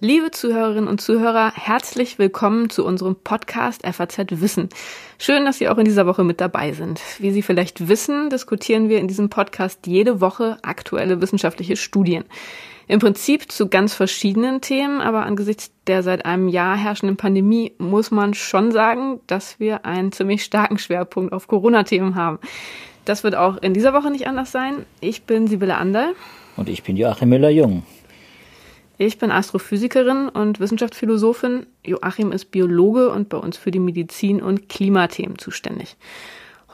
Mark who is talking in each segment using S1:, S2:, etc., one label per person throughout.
S1: Liebe Zuhörerinnen und Zuhörer, herzlich willkommen zu unserem Podcast FAZ Wissen. Schön, dass Sie auch in dieser Woche mit dabei sind. Wie Sie vielleicht wissen, diskutieren wir in diesem Podcast jede Woche aktuelle wissenschaftliche Studien. Im Prinzip zu ganz verschiedenen Themen, aber angesichts der seit einem Jahr herrschenden Pandemie muss man schon sagen, dass wir einen ziemlich starken Schwerpunkt auf Corona-Themen haben. Das wird auch in dieser Woche nicht anders sein. Ich bin Sibylle Anderl.
S2: Und ich bin Joachim Müller-Jung.
S1: Ich bin Astrophysikerin und Wissenschaftsphilosophin. Joachim ist Biologe und bei uns für die Medizin- und Klimathemen zuständig.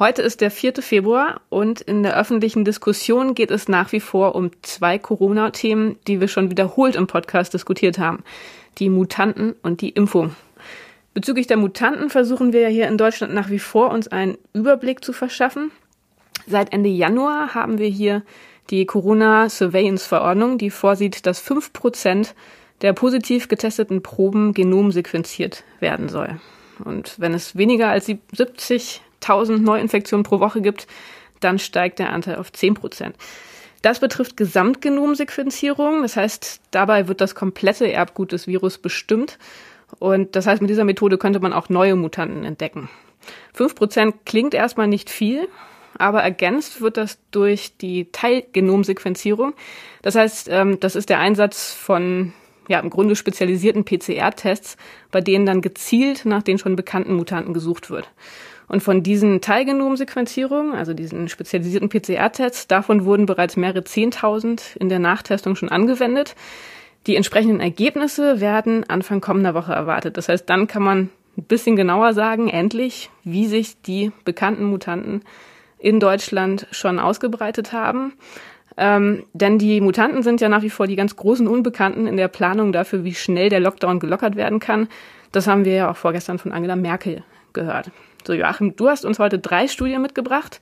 S1: Heute ist der 4. Februar und in der öffentlichen Diskussion geht es nach wie vor um zwei Corona-Themen, die wir schon wiederholt im Podcast diskutiert haben. Die Mutanten und die Impfung. Bezüglich der Mutanten versuchen wir ja hier in Deutschland nach wie vor uns einen Überblick zu verschaffen. Seit Ende Januar haben wir hier die Corona-Surveillance-Verordnung, die vorsieht, dass fünf Prozent der positiv getesteten Proben genomsequenziert werden soll. Und wenn es weniger als 70.000 Neuinfektionen pro Woche gibt, dann steigt der Anteil auf 10 Prozent. Das betrifft Gesamtgenomsequenzierung. Das heißt, dabei wird das komplette Erbgut des Virus bestimmt. Und das heißt, mit dieser Methode könnte man auch neue Mutanten entdecken. Fünf Prozent klingt erstmal nicht viel, aber ergänzt wird das durch die Teilgenomsequenzierung. Das heißt, ähm, das ist der Einsatz von ja, im Grunde spezialisierten PCR-Tests, bei denen dann gezielt nach den schon bekannten Mutanten gesucht wird. Und von diesen Teilgenomsequenzierungen, also diesen spezialisierten PCR-Tests, davon wurden bereits mehrere Zehntausend in der Nachtestung schon angewendet. Die entsprechenden Ergebnisse werden Anfang kommender Woche erwartet. Das heißt, dann kann man ein bisschen genauer sagen, endlich, wie sich die bekannten Mutanten in Deutschland schon ausgebreitet haben. Ähm, denn die Mutanten sind ja nach wie vor die ganz großen Unbekannten in der Planung dafür, wie schnell der Lockdown gelockert werden kann. Das haben wir ja auch vorgestern von Angela Merkel gehört. So, Joachim, du hast uns heute drei Studien mitgebracht,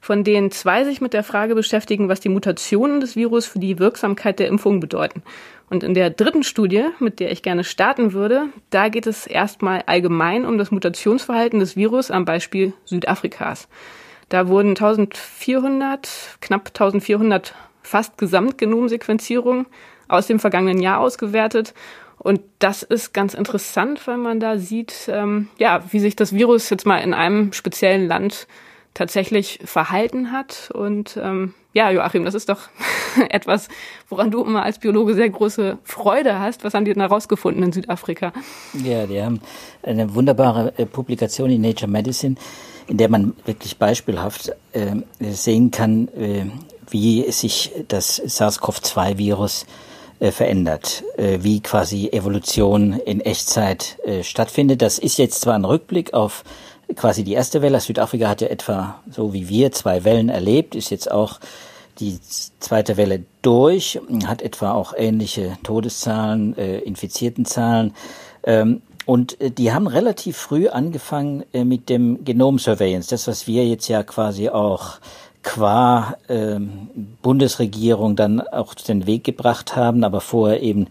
S1: von denen zwei sich mit der Frage beschäftigen, was die Mutationen des Virus für die Wirksamkeit der Impfung bedeuten. Und in der dritten Studie, mit der ich gerne starten würde, da geht es erstmal allgemein um das Mutationsverhalten des Virus am Beispiel Südafrikas. Da wurden 1400, knapp 1400 fast Gesamtgenomsequenzierungen aus dem vergangenen Jahr ausgewertet. Und das ist ganz interessant, weil man da sieht, ähm, ja, wie sich das Virus jetzt mal in einem speziellen Land tatsächlich verhalten hat. Und ähm, ja, Joachim, das ist doch etwas, woran du immer als Biologe sehr große Freude hast. Was haben die denn herausgefunden in Südafrika?
S2: Ja, die haben eine wunderbare äh, Publikation in Nature Medicine in der man wirklich beispielhaft äh, sehen kann, äh, wie sich das SARS-CoV-2-Virus äh, verändert, äh, wie quasi Evolution in Echtzeit äh, stattfindet. Das ist jetzt zwar ein Rückblick auf quasi die erste Welle. Südafrika hat ja etwa so wie wir zwei Wellen erlebt, ist jetzt auch die zweite Welle durch, hat etwa auch ähnliche Todeszahlen, äh, infizierten Zahlen. Ähm, und äh, die haben relativ früh angefangen äh, mit dem Genom Surveillance, das was wir jetzt ja quasi auch qua ähm, Bundesregierung dann auch den Weg gebracht haben, aber vorher eben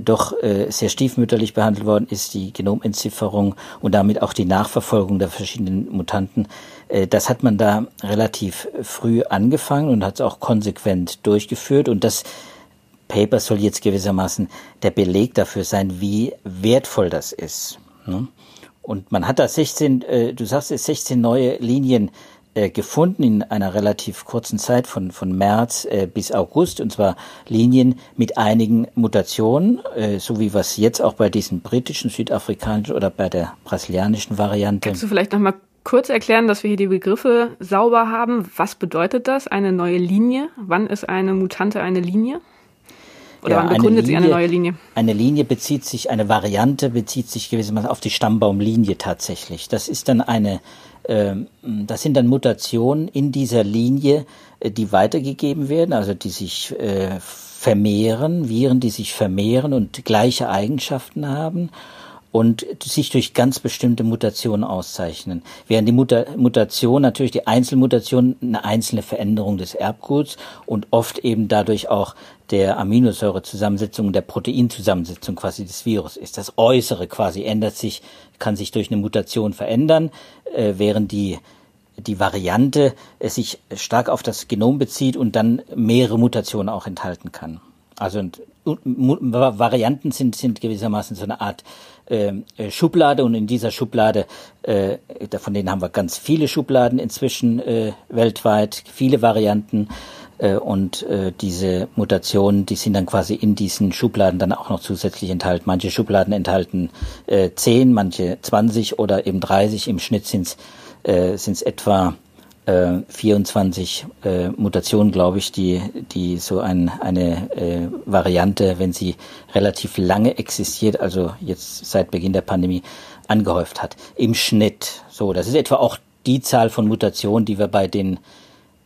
S2: doch äh, sehr stiefmütterlich behandelt worden ist, die Genomentzifferung und damit auch die Nachverfolgung der verschiedenen Mutanten. Äh, das hat man da relativ früh angefangen und hat es auch konsequent durchgeführt und das Paper soll jetzt gewissermaßen der Beleg dafür sein, wie wertvoll das ist. Ne? Und man hat da 16, äh, du sagst es, 16 neue Linien äh, gefunden in einer relativ kurzen Zeit von, von März äh, bis August, und zwar Linien mit einigen Mutationen, so wie was jetzt auch bei diesen britischen, südafrikanischen oder bei der brasilianischen Variante.
S1: Kannst du vielleicht nochmal kurz erklären, dass wir hier die Begriffe sauber haben? Was bedeutet das, eine neue Linie? Wann ist eine Mutante eine Linie? Oder ja, wann begründet sie eine neue Linie?
S2: Eine Linie bezieht sich, eine Variante bezieht sich gewissermaßen auf die Stammbaumlinie tatsächlich. Das ist dann eine, äh, das sind dann Mutationen in dieser Linie, äh, die weitergegeben werden, also die sich äh, vermehren, Viren, die sich vermehren und gleiche Eigenschaften haben und sich durch ganz bestimmte Mutationen auszeichnen. Während die Muta Mutation natürlich die Einzelmutation eine einzelne Veränderung des Erbguts und oft eben dadurch auch der Aminosäurezusammensetzung, der Proteinzusammensetzung quasi des Virus ist. Das Äußere quasi ändert sich, kann sich durch eine Mutation verändern, äh, während die die Variante sich stark auf das Genom bezieht und dann mehrere Mutationen auch enthalten kann. Also Varianten sind, sind gewissermaßen so eine Art ähm, äh, Schublade und in dieser Schublade, äh, von denen haben wir ganz viele Schubladen inzwischen äh, weltweit, viele Varianten äh, und äh, diese Mutationen, die sind dann quasi in diesen Schubladen dann auch noch zusätzlich enthalten. Manche Schubladen enthalten äh, 10, manche 20 oder eben 30. Im Schnitt sind es äh, etwa äh, 24 äh, Mutationen, glaube ich, die, die so ein, eine äh, Variante, wenn sie relativ lange existiert, also jetzt seit Beginn der Pandemie, angehäuft hat. Im Schnitt. So, das ist etwa auch die Zahl von Mutationen, die wir bei den,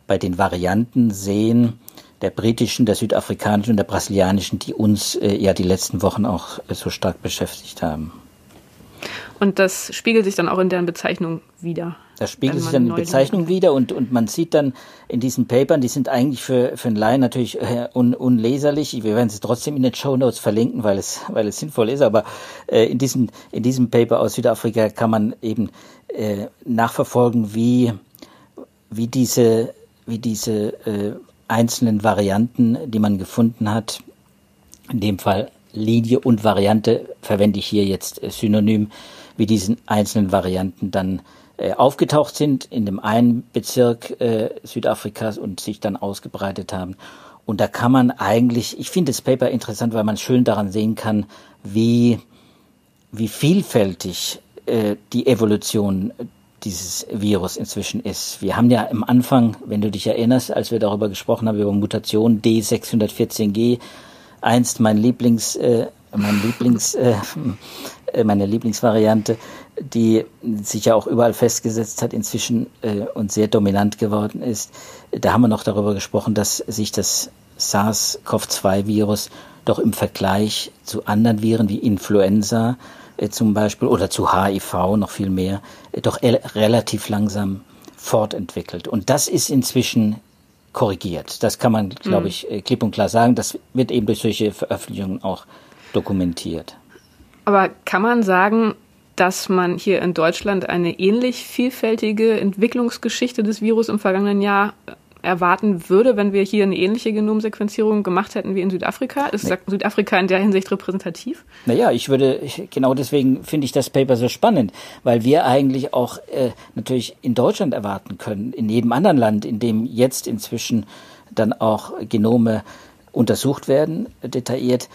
S2: bei den Varianten sehen, der britischen, der südafrikanischen und der brasilianischen, die uns äh, ja die letzten Wochen auch äh, so stark beschäftigt haben.
S1: Und das spiegelt sich dann auch in deren Bezeichnung wieder.
S2: Das spiegelt sich dann in der Bezeichnung wieder und, und man sieht dann in diesen Papern, die sind eigentlich für, für einen Laien natürlich äh, un, unleserlich. Wir werden sie trotzdem in den Show Notes verlinken, weil es, weil es sinnvoll ist. Aber äh, in, diesem, in diesem Paper aus Südafrika kann man eben äh, nachverfolgen, wie, wie diese, wie diese äh, einzelnen Varianten, die man gefunden hat, in dem Fall Linie und Variante verwende ich hier jetzt äh, synonym, wie diesen einzelnen Varianten dann äh, aufgetaucht sind in dem einen Bezirk äh, Südafrikas und sich dann ausgebreitet haben. Und da kann man eigentlich, ich finde das Paper interessant, weil man schön daran sehen kann, wie, wie vielfältig äh, die Evolution dieses Virus inzwischen ist. Wir haben ja am Anfang, wenn du dich erinnerst, als wir darüber gesprochen haben, über Mutation D614G, einst mein Lieblings, äh, mein Lieblings, äh, äh, meine Lieblingsvariante, die sich ja auch überall festgesetzt hat inzwischen äh, und sehr dominant geworden ist. Da haben wir noch darüber gesprochen, dass sich das SARS-CoV-2-Virus doch im Vergleich zu anderen Viren wie Influenza zum Beispiel oder zu HIV noch viel mehr äh, doch relativ langsam fortentwickelt. Und das ist inzwischen korrigiert. Das kann man, glaube mhm. ich, äh, klipp und klar sagen. Das wird eben durch solche Veröffentlichungen auch dokumentiert.
S1: Aber kann man sagen, dass man hier in Deutschland eine ähnlich vielfältige Entwicklungsgeschichte des Virus im vergangenen Jahr erwarten würde, wenn wir hier eine ähnliche Genomsequenzierung gemacht hätten wie in Südafrika? Ist nee. Südafrika in der Hinsicht repräsentativ?
S2: Naja, ich würde, genau deswegen finde ich das Paper so spannend, weil wir eigentlich auch äh, natürlich in Deutschland erwarten können, in jedem anderen Land, in dem jetzt inzwischen dann auch Genome untersucht werden, detailliert,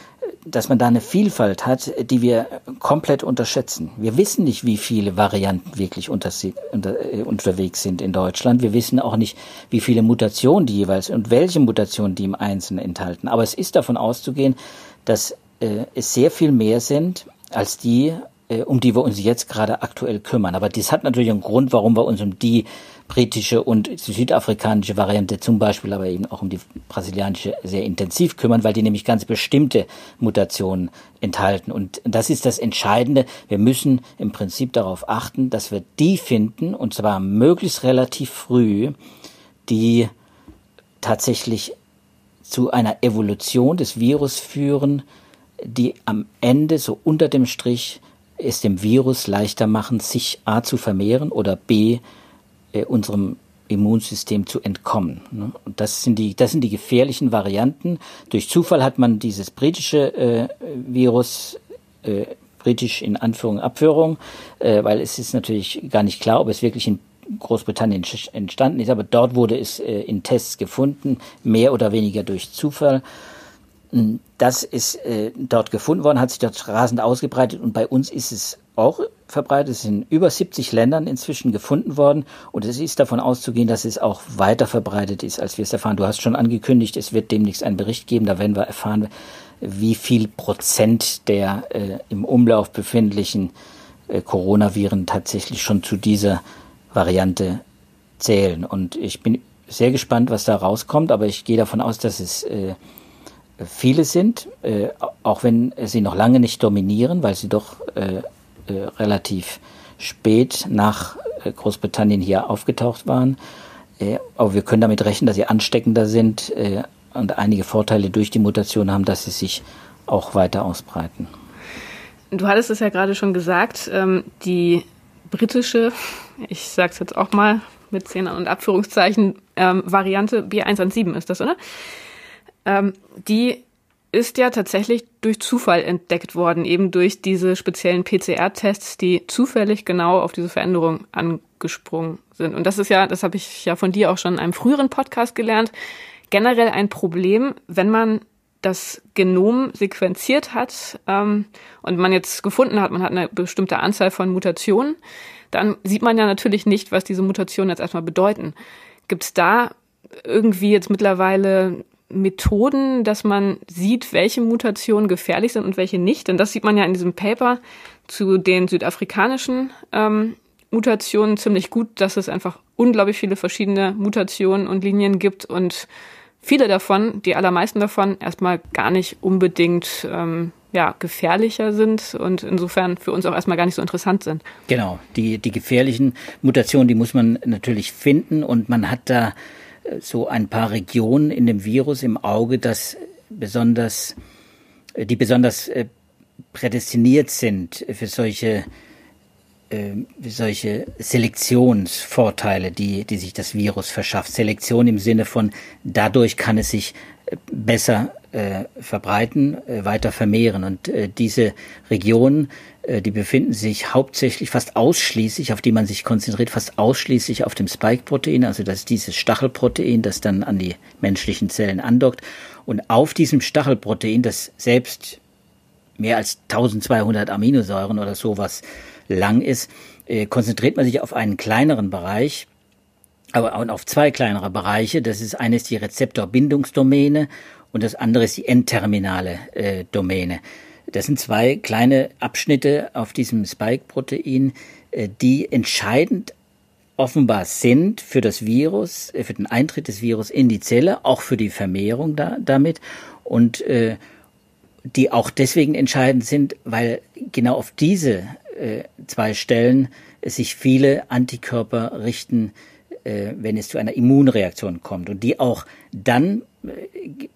S2: dass man da eine Vielfalt hat, die wir komplett unterschätzen. Wir wissen nicht, wie viele Varianten wirklich unter, unter, äh, unterwegs sind in Deutschland. Wir wissen auch nicht, wie viele Mutationen die jeweils und welche Mutationen die im Einzelnen enthalten. Aber es ist davon auszugehen, dass äh, es sehr viel mehr sind als die, äh, um die wir uns jetzt gerade aktuell kümmern. Aber das hat natürlich einen Grund, warum wir uns um die britische und südafrikanische Variante zum Beispiel, aber eben auch um die brasilianische sehr intensiv kümmern, weil die nämlich ganz bestimmte Mutationen enthalten. Und das ist das Entscheidende. Wir müssen im Prinzip darauf achten, dass wir die finden, und zwar möglichst relativ früh, die tatsächlich zu einer Evolution des Virus führen, die am Ende so unter dem Strich es dem Virus leichter machen, sich A zu vermehren oder B äh, unserem Immunsystem zu entkommen. Ne? Und das sind die, das sind die gefährlichen Varianten. Durch Zufall hat man dieses britische äh, Virus, äh, britisch in Anführung, Abführung, äh, weil es ist natürlich gar nicht klar, ob es wirklich in Großbritannien entstanden ist, aber dort wurde es äh, in Tests gefunden, mehr oder weniger durch Zufall. Hm, das ist äh, dort gefunden worden, hat sich dort rasend ausgebreitet und bei uns ist es auch verbreitet. Sind in über 70 Ländern inzwischen gefunden worden und es ist davon auszugehen, dass es auch weiter verbreitet ist, als wir es erfahren. Du hast schon angekündigt, es wird demnächst einen Bericht geben, da werden wir erfahren, wie viel Prozent der äh, im Umlauf befindlichen äh, Coronaviren tatsächlich schon zu dieser Variante zählen. Und ich bin sehr gespannt, was da rauskommt, aber ich gehe davon aus, dass es äh, viele sind, äh, auch wenn sie noch lange nicht dominieren, weil sie doch äh, relativ spät nach äh, Großbritannien hier aufgetaucht waren. Äh, aber wir können damit rechnen, dass sie ansteckender sind äh, und einige Vorteile durch die Mutation haben, dass sie sich auch weiter ausbreiten.
S1: Du hattest es ja gerade schon gesagt, ähm, die britische, ich sage es jetzt auch mal mit Zähnen und Abführungszeichen ähm, Variante B117 ist das, oder? Ähm, die ist ja tatsächlich durch Zufall entdeckt worden, eben durch diese speziellen PCR-Tests, die zufällig genau auf diese Veränderung angesprungen sind. Und das ist ja, das habe ich ja von dir auch schon in einem früheren Podcast gelernt, generell ein Problem, wenn man das Genom sequenziert hat ähm, und man jetzt gefunden hat, man hat eine bestimmte Anzahl von Mutationen, dann sieht man ja natürlich nicht, was diese Mutationen jetzt erstmal bedeuten. Gibt es da irgendwie jetzt mittlerweile Methoden, dass man sieht, welche Mutationen gefährlich sind und welche nicht. Denn das sieht man ja in diesem Paper zu den südafrikanischen ähm, Mutationen ziemlich gut, dass es einfach unglaublich viele verschiedene Mutationen und Linien gibt und viele davon, die allermeisten davon, erstmal gar nicht unbedingt ähm, ja, gefährlicher sind und insofern für uns auch erstmal gar nicht so interessant sind.
S2: Genau, die, die gefährlichen Mutationen, die muss man natürlich finden und man hat da so ein paar Regionen in dem Virus im Auge, das besonders, äh, die besonders äh, prädestiniert sind für solche, äh, für solche Selektionsvorteile, die, die sich das Virus verschafft. Selektion im Sinne von, dadurch kann es sich besser äh, verbreiten, äh, weiter vermehren. Und äh, diese Regionen äh, die befinden sich hauptsächlich, fast ausschließlich, auf die man sich konzentriert, fast ausschließlich auf dem Spike-Protein, also das ist dieses Stachelprotein, das dann an die menschlichen Zellen andockt. Und auf diesem Stachelprotein, das selbst mehr als 1200 Aminosäuren oder sowas lang ist, äh, konzentriert man sich auf einen kleineren Bereich, aber auch auf zwei kleinere Bereiche. Das ist eines die Rezeptorbindungsdomäne und das andere ist die N-terminale äh, Domäne. Das sind zwei kleine Abschnitte auf diesem Spike-Protein, äh, die entscheidend offenbar sind für das Virus, äh, für den Eintritt des Virus in die Zelle, auch für die Vermehrung da, damit und äh, die auch deswegen entscheidend sind, weil genau auf diese äh, zwei Stellen sich viele Antikörper richten, äh, wenn es zu einer Immunreaktion kommt und die auch dann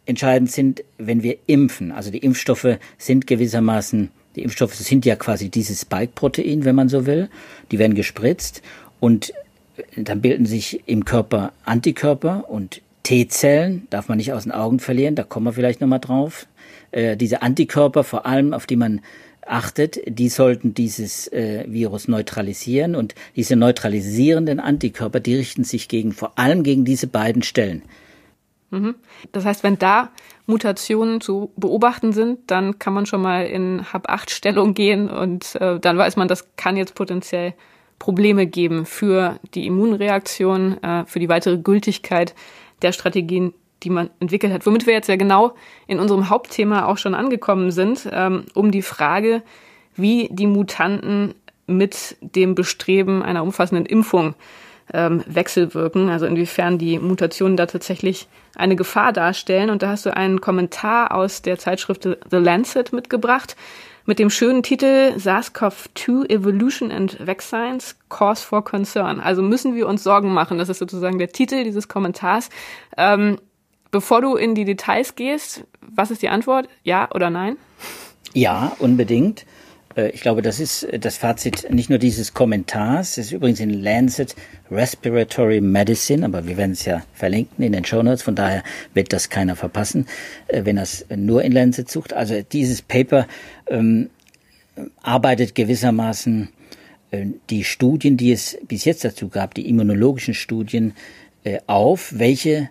S2: entscheidend sind, wenn wir impfen. Also die Impfstoffe sind gewissermaßen, die Impfstoffe sind ja quasi dieses Spike-Protein, wenn man so will. Die werden gespritzt und äh, dann bilden sich im Körper Antikörper und T-Zellen, darf man nicht aus den Augen verlieren, da kommen wir vielleicht nochmal drauf. Äh, diese Antikörper, vor allem auf die man achtet, die sollten dieses äh, Virus neutralisieren und diese neutralisierenden Antikörper, die richten sich gegen vor allem gegen diese beiden Stellen.
S1: Mhm. Das heißt, wenn da Mutationen zu beobachten sind, dann kann man schon mal in Hab-8-Stellung gehen und äh, dann weiß man, das kann jetzt potenziell Probleme geben für die Immunreaktion, äh, für die weitere Gültigkeit der Strategien, die man entwickelt hat. Womit wir jetzt ja genau in unserem Hauptthema auch schon angekommen sind, ähm, um die Frage, wie die Mutanten mit dem Bestreben einer umfassenden Impfung ähm, wechselwirken, also inwiefern die Mutationen da tatsächlich eine Gefahr darstellen. Und da hast du einen Kommentar aus der Zeitschrift The Lancet mitgebracht mit dem schönen Titel SARS-CoV-2 Evolution and Vaccines Cause for Concern. Also müssen wir uns Sorgen machen. Das ist sozusagen der Titel dieses Kommentars. Ähm, bevor du in die Details gehst, was ist die Antwort? Ja oder nein?
S2: Ja, unbedingt. Äh, ich glaube, das ist äh, das Fazit nicht nur dieses Kommentars, es ist übrigens in Lancet Respiratory Medicine, aber wir werden es ja verlinken in den Show Notes, von daher wird das keiner verpassen, äh, wenn es nur in Lancet sucht. Also dieses Paper ähm, arbeitet gewissermaßen die Studien, die es bis jetzt dazu gab, die immunologischen Studien, auf, welche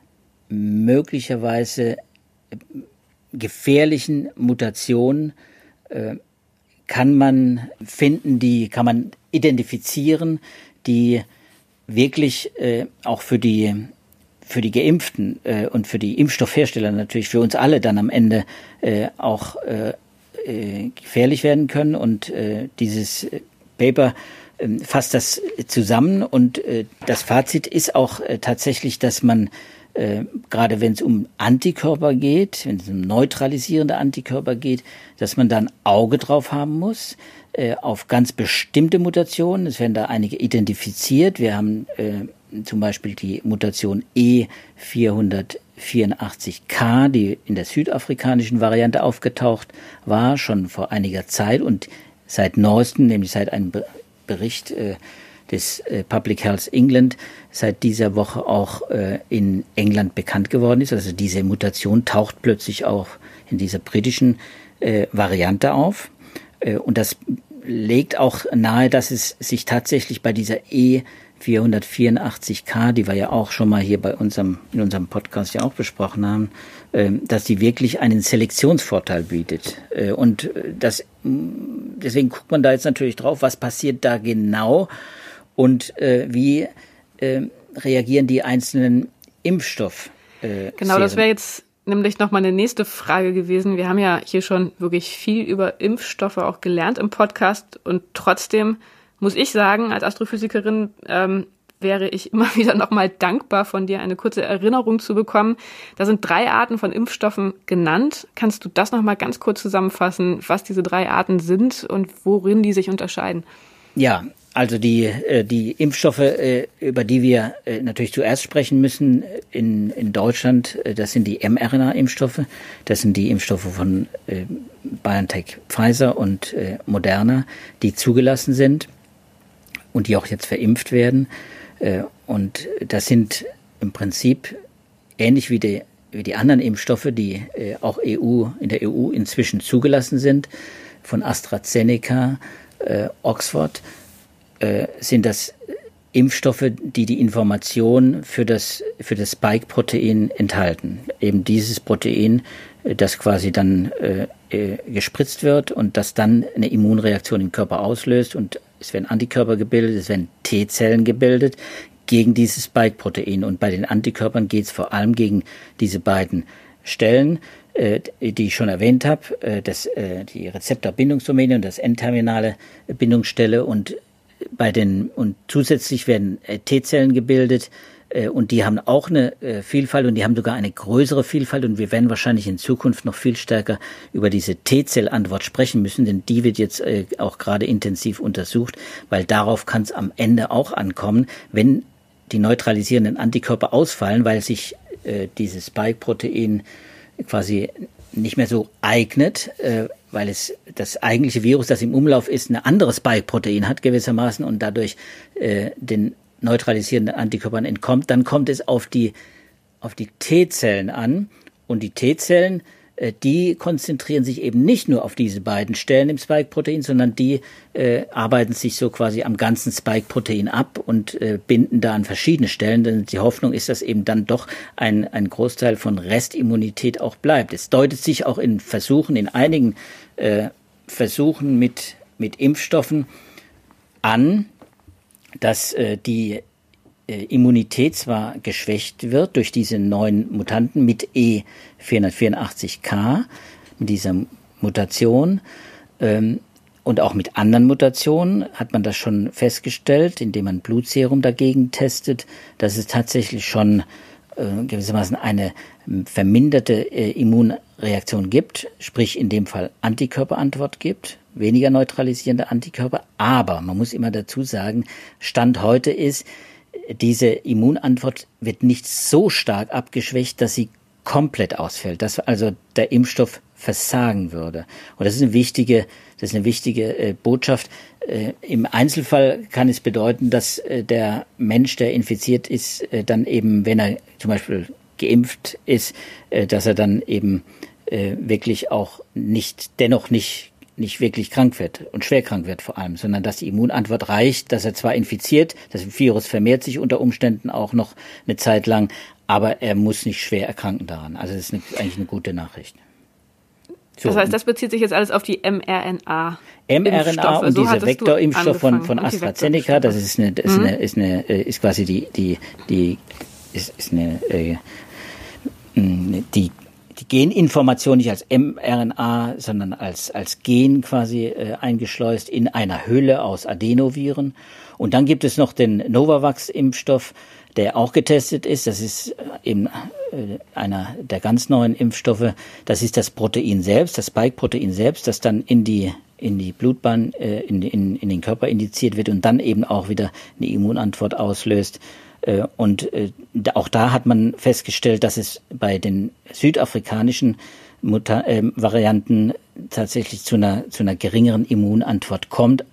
S2: möglicherweise gefährlichen Mutationen kann man finden, die kann man identifizieren, die wirklich äh, auch für die für die Geimpften äh, und für die Impfstoffhersteller natürlich für uns alle dann am Ende äh, auch äh, äh, gefährlich werden können. Und äh, dieses Paper äh, fasst das zusammen und äh, das Fazit ist auch äh, tatsächlich, dass man äh, gerade wenn es um Antikörper geht, wenn es um neutralisierende Antikörper geht, dass man dann Auge drauf haben muss äh, auf ganz bestimmte Mutationen. Es werden da einige identifiziert. Wir haben äh, zum Beispiel die Mutation E484K, die in der südafrikanischen Variante aufgetaucht war, schon vor einiger Zeit und seit neuestem, nämlich seit einem Bericht äh, des äh, Public Health England seit dieser Woche auch äh, in England bekannt geworden ist. Also diese Mutation taucht plötzlich auch in dieser britischen äh, Variante auf. Und das legt auch nahe, dass es sich tatsächlich bei dieser E 484K, die wir ja auch schon mal hier bei unserem, in unserem Podcast ja auch besprochen haben, äh, dass die wirklich einen Selektionsvorteil bietet. Und das, deswegen guckt man da jetzt natürlich drauf, was passiert da genau und äh, wie äh, reagieren die einzelnen Impfstoff.
S1: Äh, genau, das wäre jetzt nämlich noch mal eine nächste Frage gewesen. Wir haben ja hier schon wirklich viel über Impfstoffe auch gelernt im Podcast und trotzdem muss ich sagen, als Astrophysikerin ähm, wäre ich immer wieder nochmal dankbar von dir, eine kurze Erinnerung zu bekommen. Da sind drei Arten von Impfstoffen genannt. Kannst du das nochmal ganz kurz zusammenfassen, was diese drei Arten sind und worin die sich unterscheiden?
S2: Ja, also die, äh, die Impfstoffe, äh, über die wir äh, natürlich zuerst sprechen müssen in, in Deutschland, das sind die mRNA-Impfstoffe. Das sind die Impfstoffe von BioNTech, Pfizer und Moderna, die zugelassen sind und die auch jetzt verimpft werden. Und das sind im Prinzip ähnlich wie die, wie die anderen Impfstoffe, die auch EU, in der EU inzwischen zugelassen sind, von AstraZeneca, Oxford äh, sind das Impfstoffe, die die Information für das, für das Spike-Protein enthalten. Eben dieses Protein, äh, das quasi dann äh, äh, gespritzt wird und das dann eine Immunreaktion im Körper auslöst und es werden Antikörper gebildet, es werden T-Zellen gebildet gegen dieses Spike-Protein. Und bei den Antikörpern geht es vor allem gegen diese beiden Stellen, äh, die ich schon erwähnt habe, äh, äh, die Rezeptorbindungsdomäne und das N-terminale Bindungsstelle und bei den und zusätzlich werden äh, T-Zellen gebildet äh, und die haben auch eine äh, Vielfalt und die haben sogar eine größere Vielfalt und wir werden wahrscheinlich in Zukunft noch viel stärker über diese T-Zell-Antwort sprechen müssen, denn die wird jetzt auch gerade intensiv untersucht, weil darauf kann es am Ende auch ankommen, wenn die neutralisierenden Antikörper ausfallen, weil sich dieses Spike-Protein quasi nicht mehr so eignet, weil es das eigentliche Virus, das im Umlauf ist, ein anderes Spike-Protein hat gewissermaßen und dadurch äh, den neutralisierenden Antikörpern entkommt, dann kommt es auf die auf die T-Zellen an und die T-Zellen die konzentrieren sich eben nicht nur auf diese beiden Stellen im Spike-Protein, sondern die äh, arbeiten sich so quasi am ganzen Spike-Protein ab und äh, binden da an verschiedene Stellen. Denn die Hoffnung ist, dass eben dann doch ein, ein Großteil von Restimmunität auch bleibt. Es deutet sich auch in Versuchen, in einigen äh, Versuchen mit, mit Impfstoffen an, dass äh, die äh, Immunität zwar geschwächt wird durch diese neuen Mutanten mit E484K, mit dieser Mutation, ähm, und auch mit anderen Mutationen hat man das schon festgestellt, indem man Blutserum dagegen testet, dass es tatsächlich schon äh, gewissermaßen eine verminderte äh, Immunreaktion gibt, sprich in dem Fall Antikörperantwort gibt, weniger neutralisierende Antikörper. Aber man muss immer dazu sagen, Stand heute ist, diese Immunantwort wird nicht so stark abgeschwächt, dass sie komplett ausfällt, dass also der Impfstoff versagen würde. Und das ist eine wichtige, das ist eine wichtige äh, Botschaft. Äh, Im Einzelfall kann es bedeuten, dass äh, der Mensch, der infiziert ist, äh, dann eben, wenn er zum Beispiel geimpft ist, äh, dass er dann eben äh, wirklich auch nicht, dennoch nicht nicht wirklich krank wird und schwer krank wird vor allem, sondern dass die Immunantwort reicht, dass er zwar infiziert, das Virus vermehrt sich unter Umständen auch noch eine Zeit lang, aber er muss nicht schwer erkranken daran. Also das ist eine, eigentlich eine gute Nachricht.
S1: So. Das heißt, das bezieht sich jetzt alles auf die mRNA.
S2: mRNA und so diese Vektorimpfstoff von, von AstraZeneca, das ist eine, das ist, mhm. eine, ist eine, äh, ist quasi die, die, die, ist, ist eine, äh, die die Geninformation nicht als mRNA, sondern als, als Gen quasi äh, eingeschleust in einer Hülle aus Adenoviren. Und dann gibt es noch den Novavax-Impfstoff, der auch getestet ist. Das ist äh, eben äh, einer der ganz neuen Impfstoffe. Das ist das Protein selbst, das Spike-Protein selbst, das dann in die in die Blutbahn, äh, in, in, in den Körper indiziert wird und dann eben auch wieder eine Immunantwort auslöst. Und auch da hat man festgestellt, dass es bei den südafrikanischen Mutter äh, Varianten tatsächlich zu einer, zu einer geringeren Immunantwort kommt,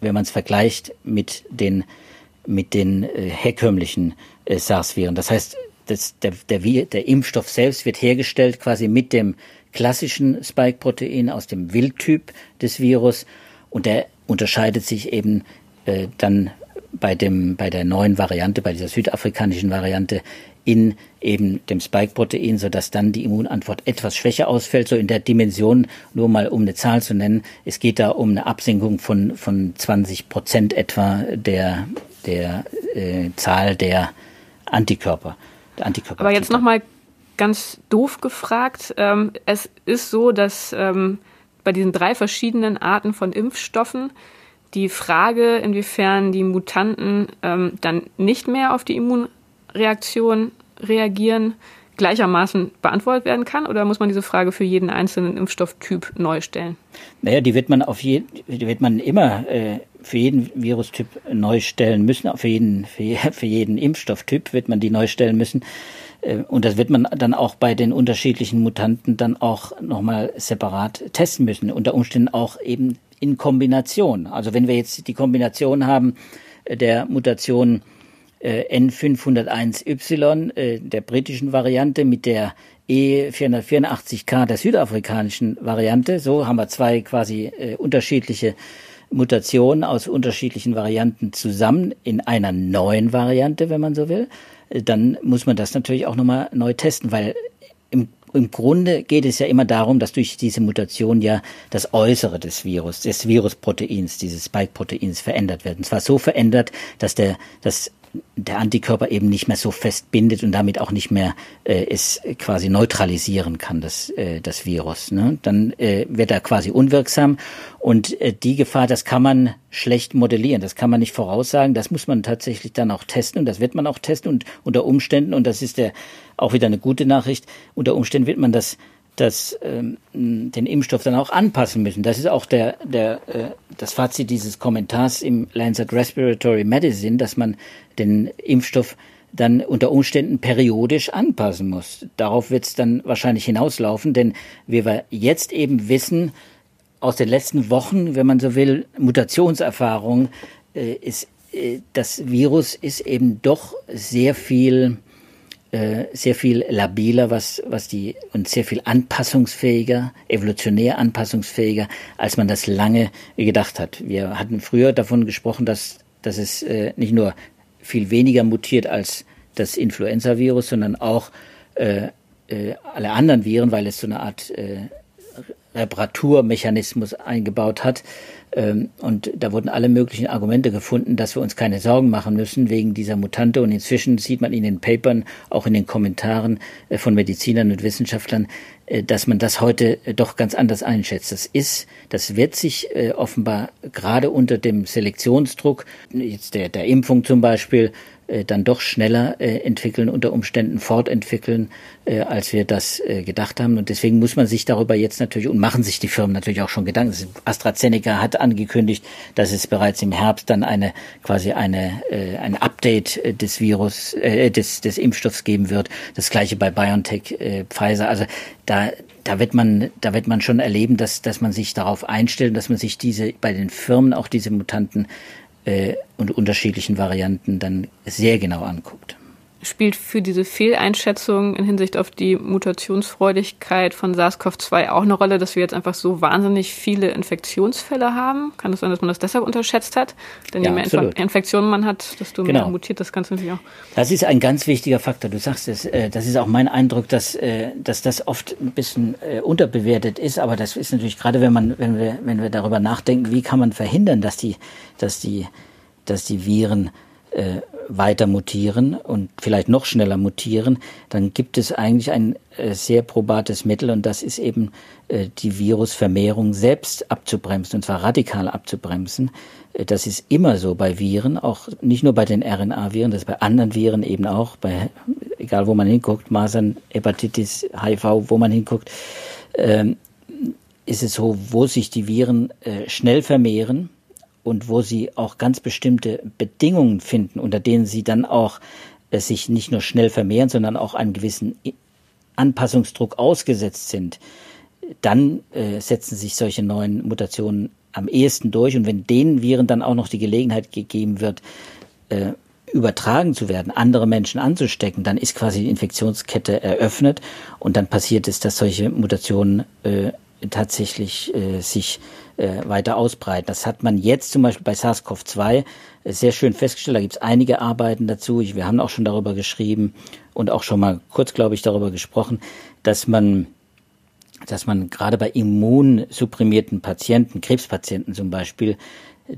S2: wenn man es vergleicht mit den mit den äh, herkömmlichen äh, SARS-Viren. Das heißt, das, der, der, der Impfstoff selbst wird hergestellt quasi mit dem klassischen Spike-Protein aus dem Wildtyp des Virus und der unterscheidet sich eben äh, dann bei dem bei der neuen Variante, bei dieser südafrikanischen Variante in eben dem Spike-Protein, sodass dann die Immunantwort etwas schwächer ausfällt, so in der Dimension, nur mal um eine Zahl zu nennen, es geht da um eine Absenkung von, von 20 Prozent etwa der, der äh, Zahl der Antikörper. Der
S1: Antikörper Aber jetzt nochmal ganz doof gefragt. Ähm, es ist so, dass ähm, bei diesen drei verschiedenen Arten von Impfstoffen die Frage, inwiefern die Mutanten ähm, dann nicht mehr auf die Immunreaktion reagieren, gleichermaßen beantwortet werden kann? Oder muss man diese Frage für jeden einzelnen Impfstofftyp neu stellen?
S2: Naja, die wird man auf jeden, die wird man immer äh, für jeden Virustyp neu stellen müssen. Für jeden, für, für jeden Impfstofftyp wird man die neu stellen müssen. Äh, und das wird man dann auch bei den unterschiedlichen Mutanten dann auch nochmal separat testen müssen. Unter Umständen auch eben in Kombination. Also wenn wir jetzt die Kombination haben äh, der Mutation äh, N501Y äh, der britischen Variante mit der E484K der südafrikanischen Variante. So haben wir zwei quasi äh, unterschiedliche Mutationen aus unterschiedlichen Varianten zusammen in einer neuen Variante, wenn man so will. Äh, dann muss man das natürlich auch nochmal neu testen, weil im im Grunde geht es ja immer darum, dass durch diese Mutation ja das Äußere des Virus, des Virusproteins, dieses Spike-Proteins verändert wird. Und zwar so verändert, dass der, dass der Antikörper eben nicht mehr so fest bindet und damit auch nicht mehr äh, es quasi neutralisieren kann, das, äh, das Virus. Ne? Dann äh, wird er quasi unwirksam und äh, die Gefahr, das kann man schlecht modellieren, das kann man nicht voraussagen, das muss man tatsächlich dann auch testen und das wird man auch testen und unter Umständen, und das ist der auch wieder eine gute Nachricht, unter Umständen wird man das das, ähm, den Impfstoff dann auch anpassen müssen. Das ist auch der, der, äh, das Fazit dieses Kommentars im Lancet Respiratory Medicine, dass man den Impfstoff dann unter Umständen periodisch anpassen muss. Darauf wird es dann wahrscheinlich hinauslaufen, denn wie wir jetzt eben wissen, aus den letzten Wochen, wenn man so will, Mutationserfahrung, äh, ist, äh, das Virus ist eben doch sehr viel äh, sehr viel labiler, was, was die, und sehr viel anpassungsfähiger, evolutionär anpassungsfähiger, als man das lange gedacht hat. Wir hatten früher davon gesprochen, dass, dass es äh, nicht nur viel weniger mutiert als das Influenza-Virus, sondern auch äh, äh, alle anderen Viren, weil es so eine Art äh, Reparaturmechanismus eingebaut hat. Ähm, und da wurden alle möglichen Argumente gefunden, dass wir uns keine Sorgen machen müssen wegen dieser Mutante. Und inzwischen sieht man in den Papern, auch in den Kommentaren äh, von Medizinern und Wissenschaftlern, äh, dass man das heute äh, doch ganz anders einschätzt. Das ist, das wird sich offenbar gerade unter dem Selektionsdruck, jetzt der, der Impfung zum Beispiel, äh, dann doch schneller äh, entwickeln, unter Umständen fortentwickeln, äh, als wir das äh, gedacht haben. Und deswegen muss man sich darüber jetzt natürlich und machen sich die Firmen natürlich auch schon Gedanken. AstraZeneca hat angekündigt, dass es bereits im Herbst dann eine quasi eine äh, ein Update äh, des Virus äh, des des Impfstoffs geben wird. Das gleiche bei BioNTech, äh, Pfizer. Also da da wird man, da wird man schon erleben, dass, dass man sich darauf einstellt, dass man sich diese, bei den Firmen auch diese Mutanten äh, und unterschiedlichen Varianten dann sehr genau anguckt.
S1: Spielt für diese Fehleinschätzung in Hinsicht auf die Mutationsfreudigkeit von SARS-CoV-2 auch eine Rolle, dass wir jetzt einfach so wahnsinnig viele Infektionsfälle haben? Kann es das sein, dass man das deshalb unterschätzt hat? Denn ja, je mehr absolut. Infektionen man hat, desto genau. mehr mutiert das Ganze natürlich auch.
S2: Das ist ein ganz wichtiger Faktor. Du sagst es, äh, das ist auch mein Eindruck, dass, äh, dass das oft ein bisschen unterbewertet ist. Aber das ist natürlich gerade, wenn man, wenn wir, wenn wir darüber nachdenken, wie kann man verhindern, dass die, dass die, dass die Viren äh, weiter mutieren und vielleicht noch schneller mutieren, dann gibt es eigentlich ein äh, sehr probates Mittel und das ist eben äh, die Virusvermehrung selbst abzubremsen und zwar radikal abzubremsen. Äh, das ist immer so bei Viren, auch nicht nur bei den RNA-Viren, das ist bei anderen Viren eben auch, bei egal wo man hinguckt, Masern, Hepatitis, HIV, wo man hinguckt, ähm, ist es so, wo sich die Viren schnell vermehren, und wo sie auch ganz bestimmte Bedingungen finden, unter denen sie dann auch äh, sich nicht nur schnell vermehren, sondern auch einem gewissen Anpassungsdruck ausgesetzt sind, dann äh, setzen sich solche neuen Mutationen am ehesten durch. Und wenn den Viren dann auch noch die Gelegenheit gegeben wird, äh, übertragen zu werden, andere Menschen anzustecken, dann ist quasi die Infektionskette eröffnet und dann passiert es, dass solche Mutationen äh, tatsächlich äh, sich äh, weiter ausbreiten. Das hat man jetzt zum Beispiel bei SARS-CoV-2 äh, sehr schön festgestellt. Da gibt es einige Arbeiten dazu. Ich, wir haben auch schon darüber geschrieben und auch schon mal kurz, glaube ich, darüber gesprochen, dass man dass man gerade bei immunsupprimierten Patienten, Krebspatienten zum Beispiel,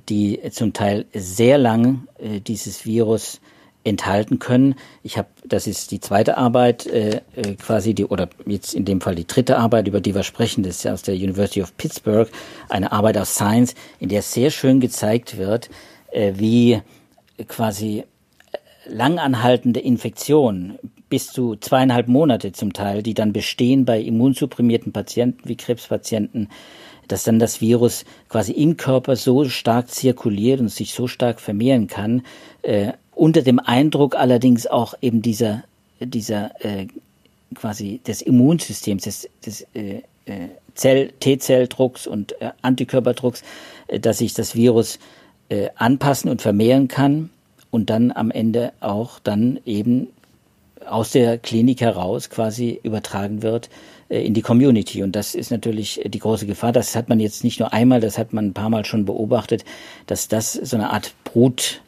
S2: die zum Teil sehr lang äh, dieses Virus enthalten können. Ich habe, das ist die zweite Arbeit, äh, äh, quasi die, oder jetzt in dem Fall die dritte Arbeit, über die wir sprechen, das ist aus der University of Pittsburgh, eine Arbeit aus Science, in der sehr schön gezeigt wird, äh, wie quasi äh, langanhaltende Infektionen bis zu zweieinhalb Monate zum Teil, die dann bestehen bei immunsupprimierten Patienten wie Krebspatienten, dass dann das Virus quasi im Körper so stark zirkuliert und sich so stark vermehren kann, äh, unter dem Eindruck allerdings auch eben dieser, dieser äh, quasi des Immunsystems, des, des äh, äh Zell, T-Zelldrucks und äh, Antikörperdrucks, äh, dass sich das Virus äh, anpassen und vermehren kann und dann am Ende auch dann eben aus der Klinik heraus quasi übertragen wird äh, in die Community. Und das ist natürlich die große Gefahr. Das hat man jetzt nicht nur einmal, das hat man ein paar Mal schon beobachtet, dass das so eine Art Brut,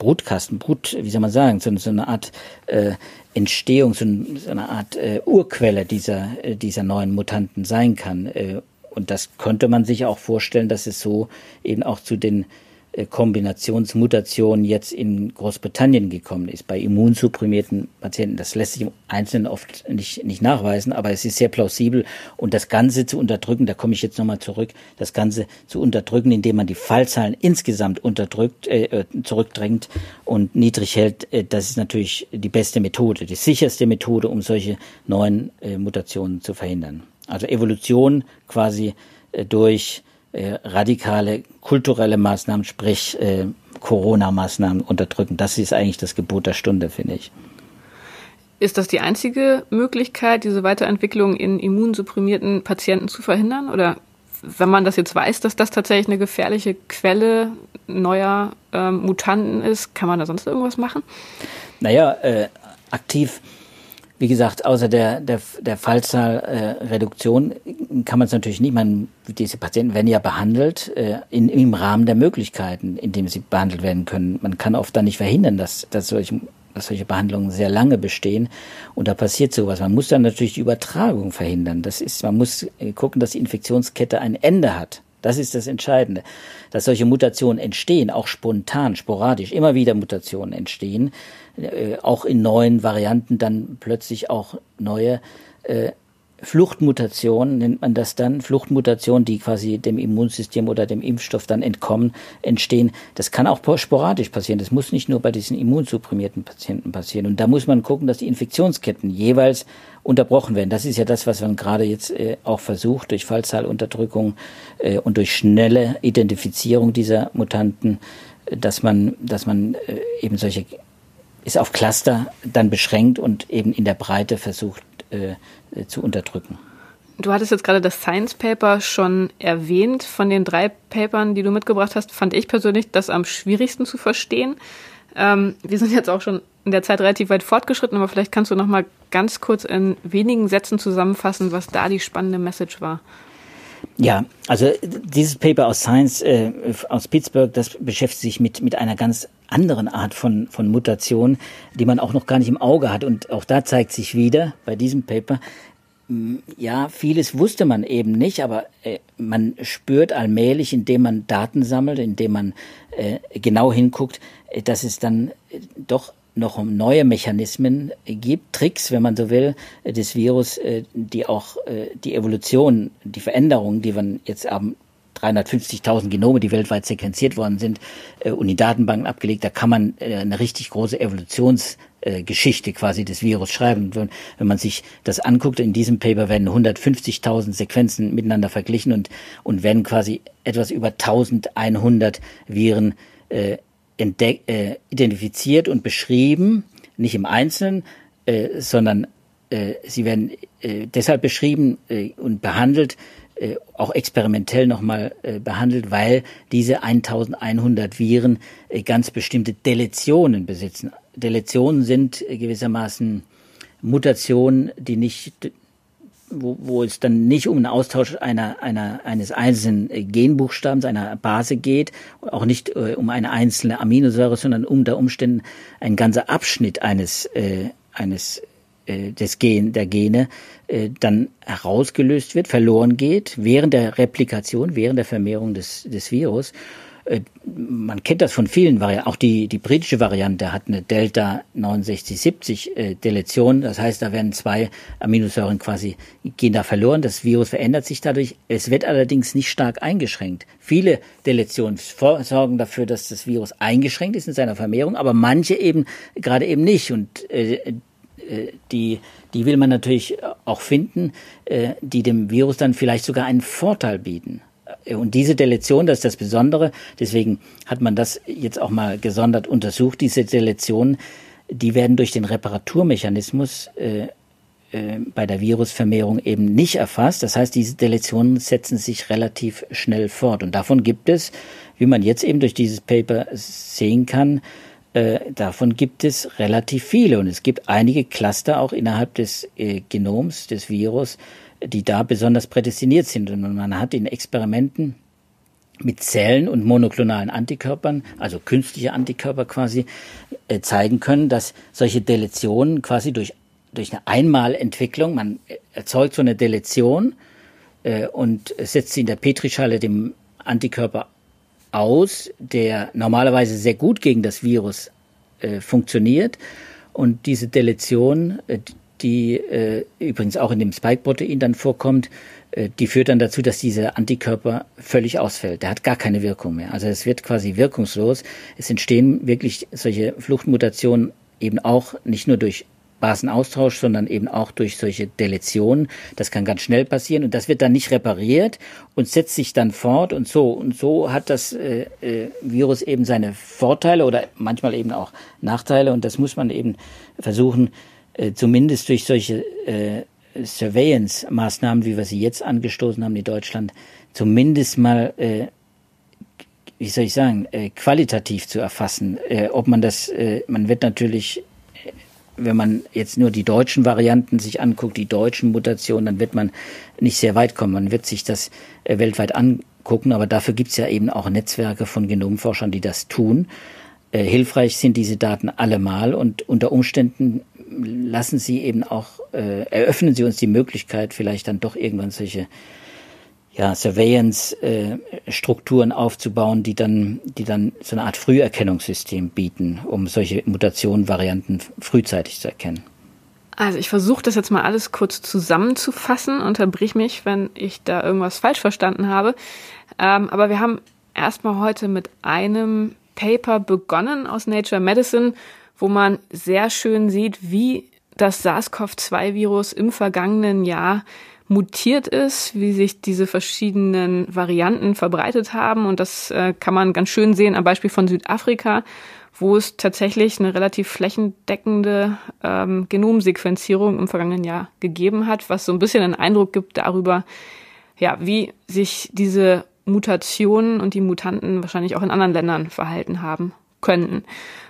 S2: Brutkasten, Brut, wie soll man sagen, so, so eine Art äh, Entstehung, so, so eine Art äh, Urquelle dieser, äh, dieser neuen Mutanten sein kann. Äh, und das könnte man sich auch vorstellen, dass es so eben auch zu den Kombinationsmutation jetzt in Großbritannien gekommen ist, bei immunsupprimierten Patienten. Das lässt sich im Einzelnen oft nicht, nicht nachweisen, aber es ist sehr plausibel. Und das Ganze zu unterdrücken, da komme ich jetzt nochmal zurück, das Ganze zu unterdrücken, indem man die Fallzahlen insgesamt unterdrückt, äh, äh, zurückdrängt und niedrig hält, äh, das ist natürlich die beste Methode, die sicherste Methode, um solche neuen äh, Mutationen zu verhindern. Also Evolution quasi äh, durch äh, radikale kulturelle Maßnahmen, sprich äh, Corona-Maßnahmen unterdrücken. Das ist eigentlich das Gebot der Stunde, finde ich.
S1: Ist das die einzige Möglichkeit, diese Weiterentwicklung in immunsupprimierten Patienten zu verhindern? Oder wenn man das jetzt weiß, dass das tatsächlich eine gefährliche Quelle neuer ähm, Mutanten ist, kann man da sonst irgendwas machen?
S2: Naja, äh, aktiv wie gesagt, außer der, der, der Fallzahlreduktion äh, kann man es natürlich nicht. Man, diese Patienten werden ja behandelt äh, in, im Rahmen der Möglichkeiten, in dem sie behandelt werden können. Man kann oft dann nicht verhindern, dass, dass, solche, dass solche Behandlungen sehr lange bestehen. Und da passiert sowas. Man muss dann natürlich die Übertragung verhindern. Das ist, man muss äh, gucken, dass die Infektionskette ein Ende hat. Das ist das Entscheidende. Dass solche Mutationen entstehen, auch spontan, sporadisch, immer wieder Mutationen entstehen, äh, auch in neuen Varianten dann plötzlich auch neue äh, Fluchtmutationen nennt man das dann, Fluchtmutationen, die quasi dem Immunsystem oder dem Impfstoff dann entkommen, entstehen. Das kann auch sporadisch passieren. Das muss nicht nur bei diesen immunsupprimierten Patienten passieren. Und da muss man gucken, dass die Infektionsketten jeweils unterbrochen werden. Das ist ja das, was man gerade jetzt äh, auch versucht, durch Fallzahlunterdrückung äh, und durch schnelle Identifizierung dieser Mutanten, dass man, dass man äh, eben solche ist auf Cluster dann beschränkt und eben in der Breite versucht äh, äh, zu unterdrücken.
S1: Du hattest jetzt gerade das Science Paper schon erwähnt. Von den drei Papern, die du mitgebracht hast, fand ich persönlich das am schwierigsten zu verstehen. Ähm, wir sind jetzt auch schon in der Zeit relativ weit fortgeschritten, aber vielleicht kannst du noch mal ganz kurz in wenigen Sätzen zusammenfassen, was da die spannende Message war.
S2: Ja, also dieses Paper aus Science äh, aus Pittsburgh, das beschäftigt sich mit mit einer ganz anderen Art von von Mutation, die man auch noch gar nicht im Auge hat. Und auch da zeigt sich wieder bei diesem Paper ja, vieles wusste man eben nicht, aber äh, man spürt allmählich, indem man Daten sammelt, indem man äh, genau hinguckt, äh, dass es dann doch noch neue Mechanismen gibt, Tricks, wenn man so will, des Virus, die auch die Evolution, die Veränderungen, die man jetzt 350.000 Genome, die weltweit sequenziert worden sind äh, und in Datenbanken abgelegt, da kann man eine richtig große Evolutionsgeschichte quasi des Virus schreiben. Wenn, man sich das anguckt, in diesem Paper werden 150.000 Sequenzen miteinander verglichen und, und werden quasi etwas über 1100 Viren äh, entdeck, äh, identifiziert und beschrieben, nicht im Einzelnen, äh, sondern äh, sie werden äh, deshalb beschrieben äh, und behandelt, äh, auch experimentell nochmal äh, behandelt, weil diese 1100 Viren äh, ganz bestimmte Deletionen besitzen. Deletionen sind gewissermaßen Mutationen, die nicht wo, wo es dann nicht um einen Austausch einer, einer, eines einzelnen Genbuchstabens, einer Base geht, auch nicht um eine einzelne Aminosäure, sondern unter Umständen ein ganzer Abschnitt eines, äh, eines des Gen, der Gene äh, dann herausgelöst wird, verloren geht, während der Replikation, während der Vermehrung des, des Virus. Äh, man kennt das von vielen Varianten. Auch die, die britische Variante hat eine Delta 6970 äh, Deletion. Das heißt, da werden zwei Aminosäuren quasi, gehen da verloren. Das Virus verändert sich dadurch. Es wird allerdings nicht stark eingeschränkt. Viele Deletionen sorgen dafür, dass das Virus eingeschränkt ist in seiner Vermehrung, aber manche eben gerade eben nicht. Und äh, äh, die, die will man natürlich auch finden, äh, die dem Virus dann vielleicht sogar einen Vorteil bieten. Äh, und diese Deletion, das ist das Besondere, deswegen hat man das jetzt auch mal gesondert untersucht, diese Deletionen, die werden durch den Reparaturmechanismus äh, äh, bei der Virusvermehrung eben nicht erfasst. Das heißt, diese Deletionen setzen sich relativ schnell fort. Und davon gibt es, wie man jetzt eben durch dieses Paper sehen kann, äh, davon gibt es relativ viele und es gibt einige Cluster auch innerhalb des äh, Genoms des Virus, die da besonders prädestiniert sind. Und man hat in Experimenten mit Zellen und monoklonalen Antikörpern, also künstliche Antikörper quasi, äh, zeigen können, dass solche Deletionen quasi durch, durch eine Einmalentwicklung, man erzeugt so eine Deletion äh, und setzt sie in der Petrischale dem Antikörper aus, der normalerweise sehr gut gegen das Virus äh, funktioniert. Und diese Deletion, äh, die äh, übrigens auch in dem Spike-Protein dann vorkommt, äh, die führt dann dazu, dass dieser Antikörper völlig ausfällt. Der hat gar keine Wirkung mehr. Also es wird quasi wirkungslos. Es entstehen wirklich solche Fluchtmutationen eben auch nicht nur durch Basenaustausch, sondern eben auch durch solche Deletionen. Das kann ganz schnell passieren und das wird dann nicht repariert und setzt sich dann fort und so. Und so hat das äh, äh, Virus eben seine Vorteile oder manchmal eben auch Nachteile und das muss man eben versuchen, äh, zumindest durch solche äh, Surveillance-Maßnahmen, wie wir sie jetzt angestoßen haben in Deutschland, zumindest mal äh, wie soll ich sagen, äh, qualitativ zu erfassen. Äh, ob man das, äh, man wird natürlich wenn man jetzt nur die deutschen Varianten sich anguckt, die deutschen Mutationen, dann wird man nicht sehr weit kommen. Man wird sich das äh, weltweit angucken, aber dafür gibt es ja eben auch Netzwerke von Genomforschern, die das tun. Äh, hilfreich sind diese Daten allemal und unter Umständen lassen sie eben auch, äh, eröffnen sie uns die Möglichkeit, vielleicht dann doch irgendwann solche ja, Surveillance-Strukturen äh, aufzubauen, die dann, die dann so eine Art Früherkennungssystem bieten, um solche Mutationenvarianten frühzeitig zu erkennen.
S1: Also ich versuche das jetzt mal alles kurz zusammenzufassen, unterbrich mich, wenn ich da irgendwas falsch verstanden habe. Ähm, aber wir haben erstmal heute mit einem Paper begonnen aus Nature Medicine, wo man sehr schön sieht, wie das SARS-CoV-2-Virus im vergangenen Jahr mutiert ist, wie sich diese verschiedenen Varianten verbreitet haben. Und das äh, kann man ganz schön sehen am Beispiel von Südafrika, wo es tatsächlich eine relativ flächendeckende ähm, Genomsequenzierung im vergangenen Jahr gegeben hat, was so ein bisschen einen Eindruck gibt darüber, ja, wie sich diese Mutationen und die Mutanten wahrscheinlich auch in anderen Ländern verhalten haben könnten.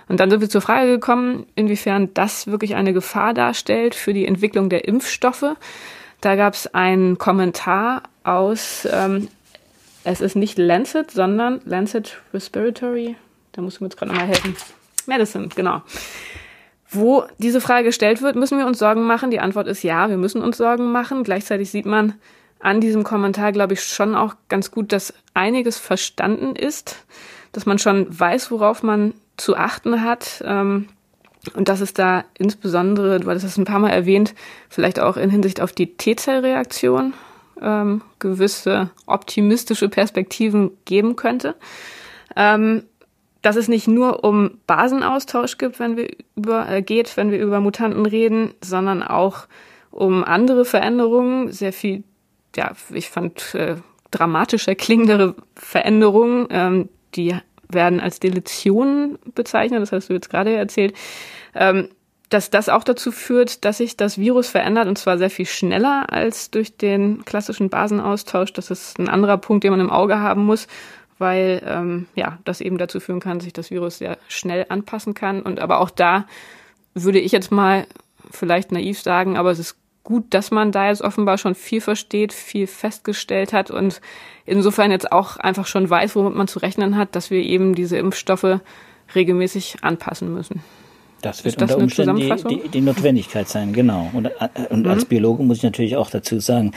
S1: Und dann sind wir zur Frage gekommen, inwiefern das wirklich eine Gefahr darstellt für die Entwicklung der Impfstoffe. Da gab es einen Kommentar aus, ähm, es ist nicht Lancet, sondern Lancet Respiratory, da musst du mir jetzt gerade nochmal helfen. Medicine, genau. Wo diese Frage gestellt wird, müssen wir uns Sorgen machen? Die Antwort ist ja, wir müssen uns Sorgen machen. Gleichzeitig sieht man an diesem Kommentar, glaube ich, schon auch ganz gut, dass einiges verstanden ist, dass man schon weiß, worauf man zu achten hat. Ähm, und das ist da insbesondere, du hattest es ein paar Mal erwähnt, vielleicht auch in Hinsicht auf die T-Zell-Reaktion ähm, gewisse optimistische Perspektiven geben könnte. Ähm, dass es nicht nur um Basenaustausch gibt, wenn wir über, äh, geht, wenn wir über Mutanten reden, sondern auch um andere Veränderungen, sehr viel, ja, ich fand äh, dramatischer klingendere Veränderungen, ähm, die werden als Deletionen bezeichnet, das hast du jetzt gerade erzählt. Ähm, dass das auch dazu führt, dass sich das Virus verändert und zwar sehr viel schneller als durch den klassischen Basenaustausch. Das ist ein anderer Punkt, den man im Auge haben muss, weil ähm, ja das eben dazu führen kann, dass sich das Virus sehr schnell anpassen kann. Und aber auch da würde ich jetzt mal vielleicht naiv sagen, aber es ist gut, dass man da jetzt offenbar schon viel versteht, viel festgestellt hat und insofern jetzt auch einfach schon weiß, womit man zu rechnen hat, dass wir eben diese Impfstoffe regelmäßig anpassen müssen.
S2: Das wird das unter Umständen die, die, die, Notwendigkeit sein, genau. Und, äh, und mhm. als Biologe muss ich natürlich auch dazu sagen,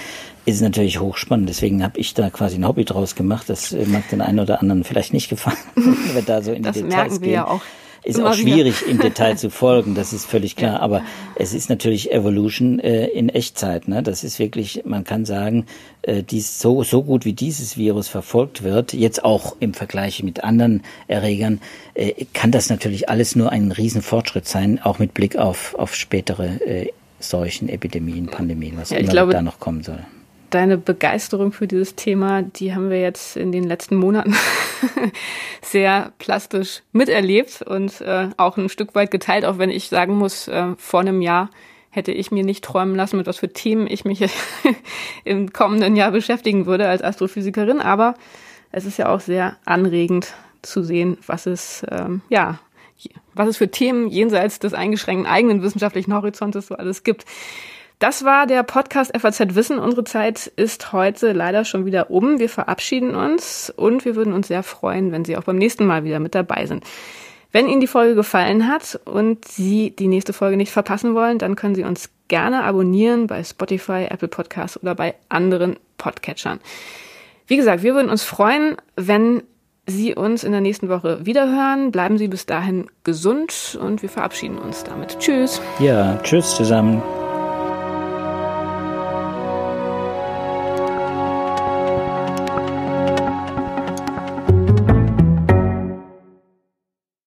S2: ist natürlich hochspannend. Deswegen habe ich da quasi ein Hobby draus gemacht. Das äh, mag den einen oder anderen vielleicht nicht gefallen, wenn wir da so in
S1: das
S2: die
S1: Details merken wir
S2: gehen.
S1: Ja auch
S2: ist auch schwierig im Detail zu folgen, das ist völlig klar. Aber es ist natürlich Evolution äh, in Echtzeit. Ne? Das ist wirklich, man kann sagen, äh, dies, so, so gut wie dieses Virus verfolgt wird, jetzt auch im Vergleich mit anderen Erregern, äh, kann das natürlich alles nur ein Riesenfortschritt sein, auch mit Blick auf, auf spätere äh, Seuchen, Epidemien, Pandemien, was ja, immer glaube, da noch kommen soll
S1: deine Begeisterung für dieses Thema, die haben wir jetzt in den letzten Monaten sehr plastisch miterlebt und äh, auch ein Stück weit geteilt, auch wenn ich sagen muss, äh, vor einem Jahr hätte ich mir nicht träumen lassen, mit was für Themen ich mich im kommenden Jahr beschäftigen würde als Astrophysikerin. Aber es ist ja auch sehr anregend zu sehen, was es, ähm, ja, was es für Themen jenseits des eingeschränkten eigenen wissenschaftlichen Horizontes so alles gibt. Das war der Podcast FAZ Wissen. Unsere Zeit ist heute leider schon wieder um. Wir verabschieden uns und wir würden uns sehr freuen, wenn Sie auch beim nächsten Mal wieder mit dabei sind. Wenn Ihnen die Folge gefallen hat und Sie die nächste Folge nicht verpassen wollen, dann können Sie uns gerne abonnieren bei Spotify, Apple Podcasts oder bei anderen Podcatchern. Wie gesagt, wir würden uns freuen, wenn Sie uns in der nächsten Woche wiederhören. Bleiben Sie bis dahin gesund und wir verabschieden uns damit. Tschüss.
S2: Ja, tschüss zusammen.